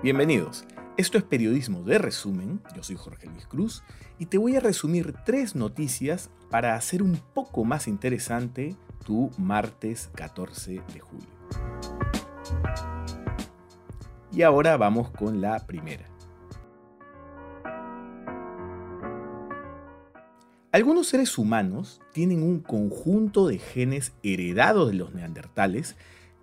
Bienvenidos. Esto es Periodismo de Resumen. Yo soy Jorge Luis Cruz y te voy a resumir tres noticias para hacer un poco más interesante tu martes 14 de julio. Y ahora vamos con la primera. Algunos seres humanos tienen un conjunto de genes heredados de los neandertales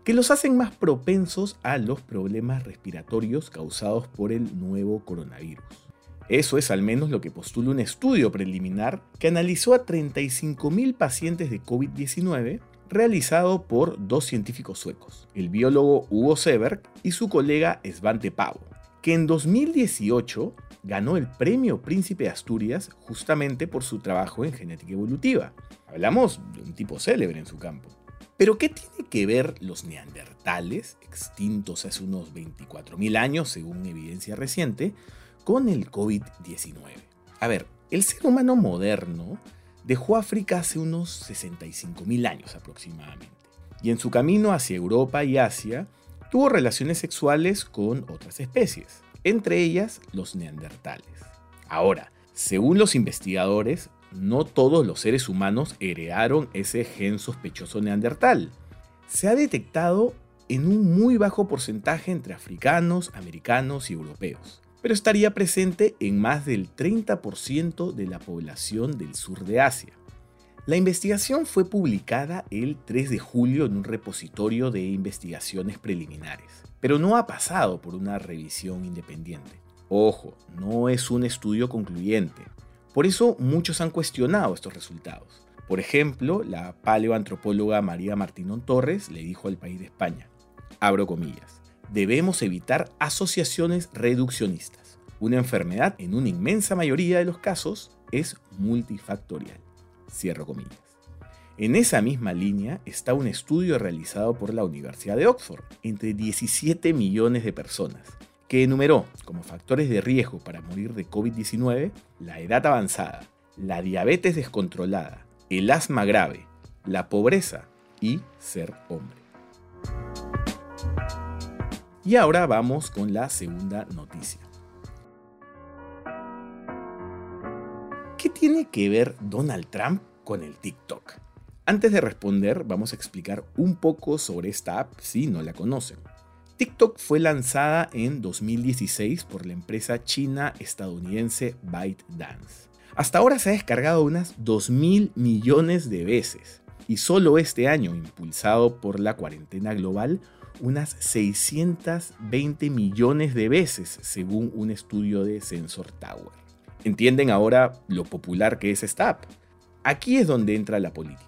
que los hacen más propensos a los problemas respiratorios causados por el nuevo coronavirus. Eso es al menos lo que postula un estudio preliminar que analizó a 35.000 pacientes de COVID-19 realizado por dos científicos suecos, el biólogo Hugo Seberg y su colega Svante Pau, que en 2018 ganó el premio Príncipe de Asturias justamente por su trabajo en genética evolutiva. Hablamos de un tipo célebre en su campo. Pero ¿qué tiene que ver los neandertales, extintos hace unos 24.000 años según evidencia reciente, con el COVID-19? A ver, el ser humano moderno dejó África hace unos 65.000 años aproximadamente, y en su camino hacia Europa y Asia tuvo relaciones sexuales con otras especies, entre ellas los neandertales. Ahora, según los investigadores, no todos los seres humanos heredaron ese gen sospechoso neandertal. Se ha detectado en un muy bajo porcentaje entre africanos, americanos y europeos, pero estaría presente en más del 30% de la población del sur de Asia. La investigación fue publicada el 3 de julio en un repositorio de investigaciones preliminares, pero no ha pasado por una revisión independiente. Ojo, no es un estudio concluyente, por eso muchos han cuestionado estos resultados. Por ejemplo, la paleoantropóloga María Martínón Torres le dijo al país de España, abro comillas, debemos evitar asociaciones reduccionistas. Una enfermedad en una inmensa mayoría de los casos es multifactorial. Cierro comillas. En esa misma línea está un estudio realizado por la Universidad de Oxford entre 17 millones de personas que enumeró como factores de riesgo para morir de COVID-19 la edad avanzada, la diabetes descontrolada, el asma grave, la pobreza y ser hombre. Y ahora vamos con la segunda noticia. ¿Qué tiene que ver Donald Trump con el TikTok? Antes de responder, vamos a explicar un poco sobre esta app si no la conocen. TikTok fue lanzada en 2016 por la empresa china-estadounidense ByteDance. Hasta ahora se ha descargado unas 2.000 millones de veces y solo este año, impulsado por la cuarentena global, unas 620 millones de veces según un estudio de Sensor Tower. ¿Entienden ahora lo popular que es esta app? Aquí es donde entra la política.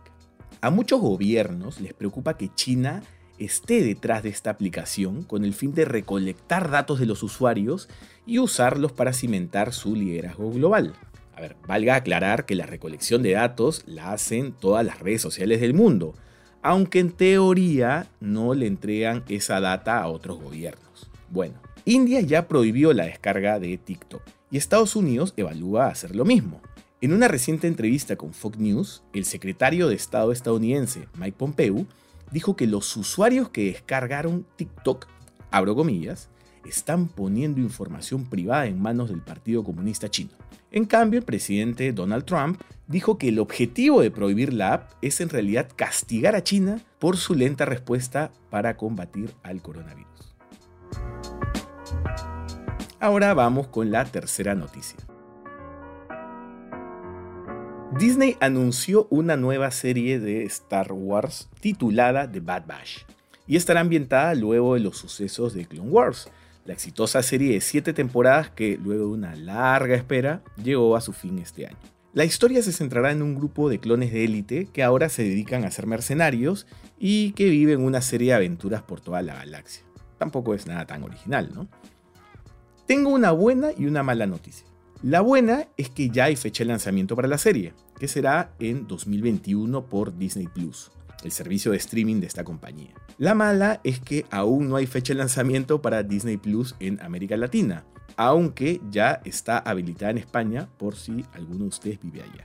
A muchos gobiernos les preocupa que China esté detrás de esta aplicación con el fin de recolectar datos de los usuarios y usarlos para cimentar su liderazgo global. A ver, valga aclarar que la recolección de datos la hacen todas las redes sociales del mundo, aunque en teoría no le entregan esa data a otros gobiernos. Bueno, India ya prohibió la descarga de TikTok y Estados Unidos evalúa hacer lo mismo. En una reciente entrevista con Fox News, el secretario de Estado estadounidense Mike Pompeo dijo que los usuarios que descargaron TikTok, abro comillas, están poniendo información privada en manos del Partido Comunista Chino. En cambio, el presidente Donald Trump dijo que el objetivo de prohibir la app es en realidad castigar a China por su lenta respuesta para combatir al coronavirus. Ahora vamos con la tercera noticia. Disney anunció una nueva serie de Star Wars titulada The Bad Batch y estará ambientada luego de los sucesos de Clone Wars, la exitosa serie de 7 temporadas que luego de una larga espera llegó a su fin este año. La historia se centrará en un grupo de clones de élite que ahora se dedican a ser mercenarios y que viven una serie de aventuras por toda la galaxia. Tampoco es nada tan original, ¿no? Tengo una buena y una mala noticia. La buena es que ya hay fecha de lanzamiento para la serie, que será en 2021 por Disney Plus, el servicio de streaming de esta compañía. La mala es que aún no hay fecha de lanzamiento para Disney Plus en América Latina, aunque ya está habilitada en España por si alguno de ustedes vive allá.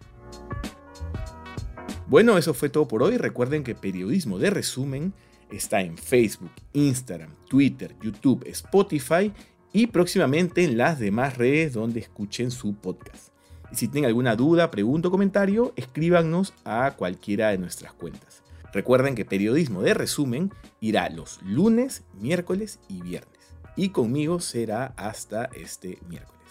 Bueno, eso fue todo por hoy. Recuerden que Periodismo de Resumen está en Facebook, Instagram, Twitter, YouTube, Spotify y próximamente en las demás redes donde escuchen su podcast. Y si tienen alguna duda, pregunta o comentario, escríbanos a cualquiera de nuestras cuentas. Recuerden que Periodismo de Resumen irá los lunes, miércoles y viernes. Y conmigo será hasta este miércoles.